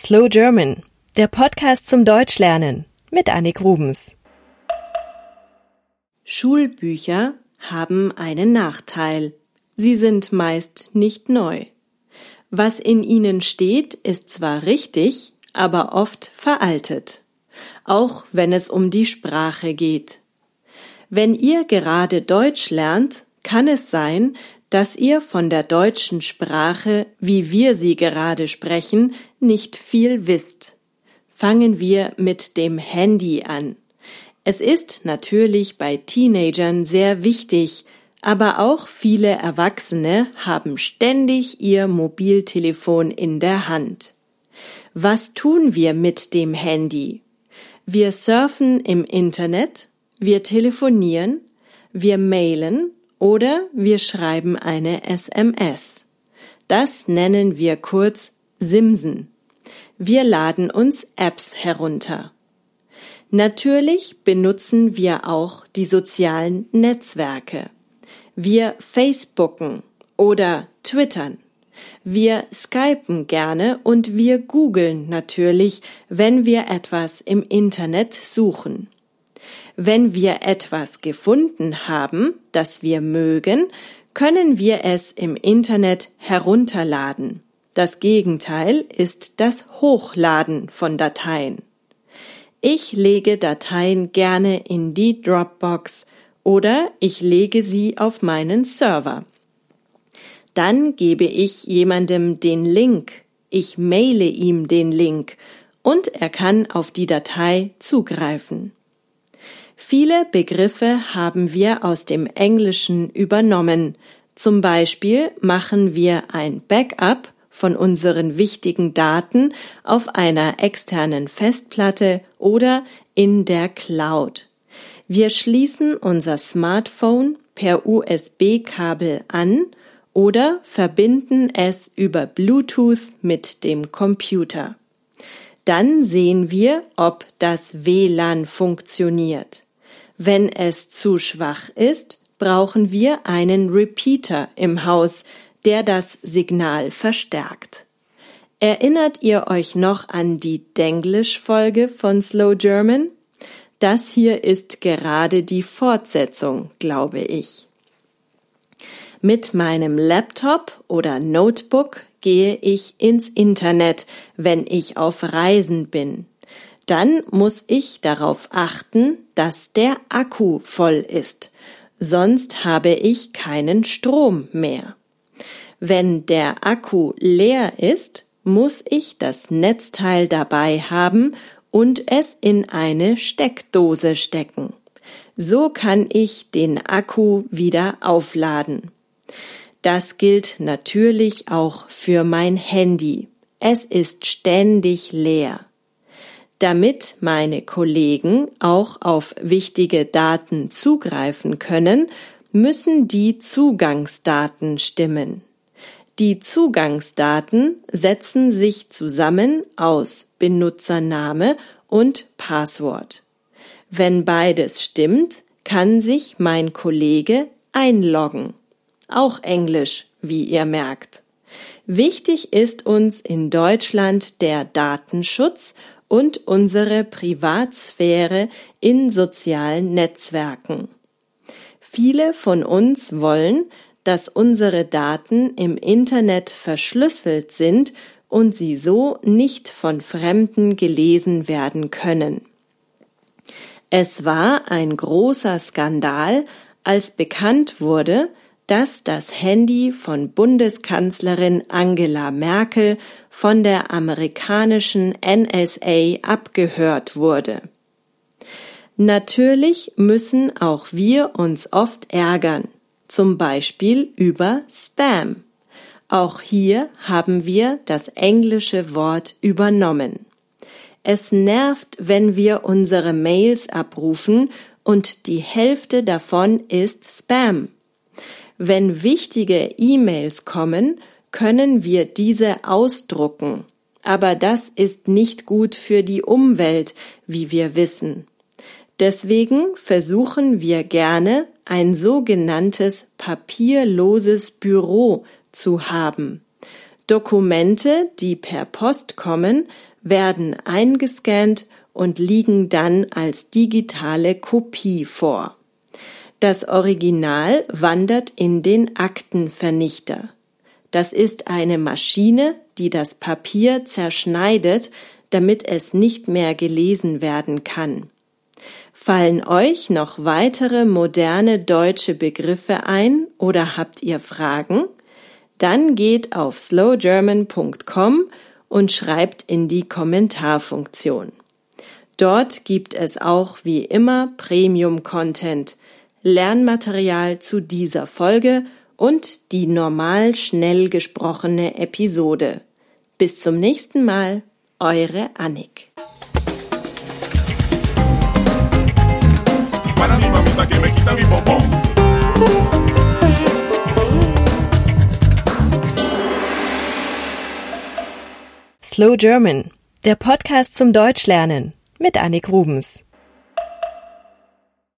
Slow German, der Podcast zum Deutschlernen mit Annik Rubens. Schulbücher haben einen Nachteil. Sie sind meist nicht neu. Was in ihnen steht, ist zwar richtig, aber oft veraltet. Auch wenn es um die Sprache geht. Wenn ihr gerade Deutsch lernt, kann es sein, dass ihr von der deutschen Sprache, wie wir sie gerade sprechen, nicht viel wisst. Fangen wir mit dem Handy an. Es ist natürlich bei Teenagern sehr wichtig, aber auch viele Erwachsene haben ständig ihr Mobiltelefon in der Hand. Was tun wir mit dem Handy? Wir surfen im Internet, wir telefonieren, wir mailen oder wir schreiben eine SMS. Das nennen wir kurz Simsen. Wir laden uns Apps herunter. Natürlich benutzen wir auch die sozialen Netzwerke. Wir Facebooken oder Twittern. Wir skypen gerne und wir googeln natürlich, wenn wir etwas im Internet suchen. Wenn wir etwas gefunden haben, das wir mögen, können wir es im Internet herunterladen. Das Gegenteil ist das Hochladen von Dateien. Ich lege Dateien gerne in die Dropbox oder ich lege sie auf meinen Server. Dann gebe ich jemandem den Link, ich maile ihm den Link und er kann auf die Datei zugreifen. Viele Begriffe haben wir aus dem Englischen übernommen. Zum Beispiel machen wir ein Backup von unseren wichtigen Daten auf einer externen Festplatte oder in der Cloud. Wir schließen unser Smartphone per USB-Kabel an oder verbinden es über Bluetooth mit dem Computer. Dann sehen wir, ob das WLAN funktioniert. Wenn es zu schwach ist, brauchen wir einen Repeater im Haus, der das Signal verstärkt. Erinnert ihr euch noch an die Denglisch-Folge von Slow German? Das hier ist gerade die Fortsetzung, glaube ich. Mit meinem Laptop oder Notebook gehe ich ins Internet, wenn ich auf Reisen bin dann muss ich darauf achten, dass der Akku voll ist, sonst habe ich keinen Strom mehr. Wenn der Akku leer ist, muss ich das Netzteil dabei haben und es in eine Steckdose stecken. So kann ich den Akku wieder aufladen. Das gilt natürlich auch für mein Handy. Es ist ständig leer. Damit meine Kollegen auch auf wichtige Daten zugreifen können, müssen die Zugangsdaten stimmen. Die Zugangsdaten setzen sich zusammen aus Benutzername und Passwort. Wenn beides stimmt, kann sich mein Kollege einloggen. Auch Englisch, wie ihr merkt. Wichtig ist uns in Deutschland der Datenschutz und unsere Privatsphäre in sozialen Netzwerken. Viele von uns wollen, dass unsere Daten im Internet verschlüsselt sind und sie so nicht von Fremden gelesen werden können. Es war ein großer Skandal, als bekannt wurde, dass das Handy von Bundeskanzlerin Angela Merkel von der amerikanischen NSA abgehört wurde. Natürlich müssen auch wir uns oft ärgern, zum Beispiel über Spam. Auch hier haben wir das englische Wort übernommen. Es nervt, wenn wir unsere Mails abrufen und die Hälfte davon ist Spam. Wenn wichtige E-Mails kommen, können wir diese ausdrucken. Aber das ist nicht gut für die Umwelt, wie wir wissen. Deswegen versuchen wir gerne ein sogenanntes papierloses Büro zu haben. Dokumente, die per Post kommen, werden eingescannt und liegen dann als digitale Kopie vor. Das Original wandert in den Aktenvernichter. Das ist eine Maschine, die das Papier zerschneidet, damit es nicht mehr gelesen werden kann. Fallen euch noch weitere moderne deutsche Begriffe ein oder habt ihr Fragen? Dann geht auf slowgerman.com und schreibt in die Kommentarfunktion. Dort gibt es auch wie immer Premium-Content, Lernmaterial zu dieser Folge und die normal schnell gesprochene Episode. Bis zum nächsten Mal, eure Annik. Slow German, der Podcast zum Deutschlernen mit Annik Rubens.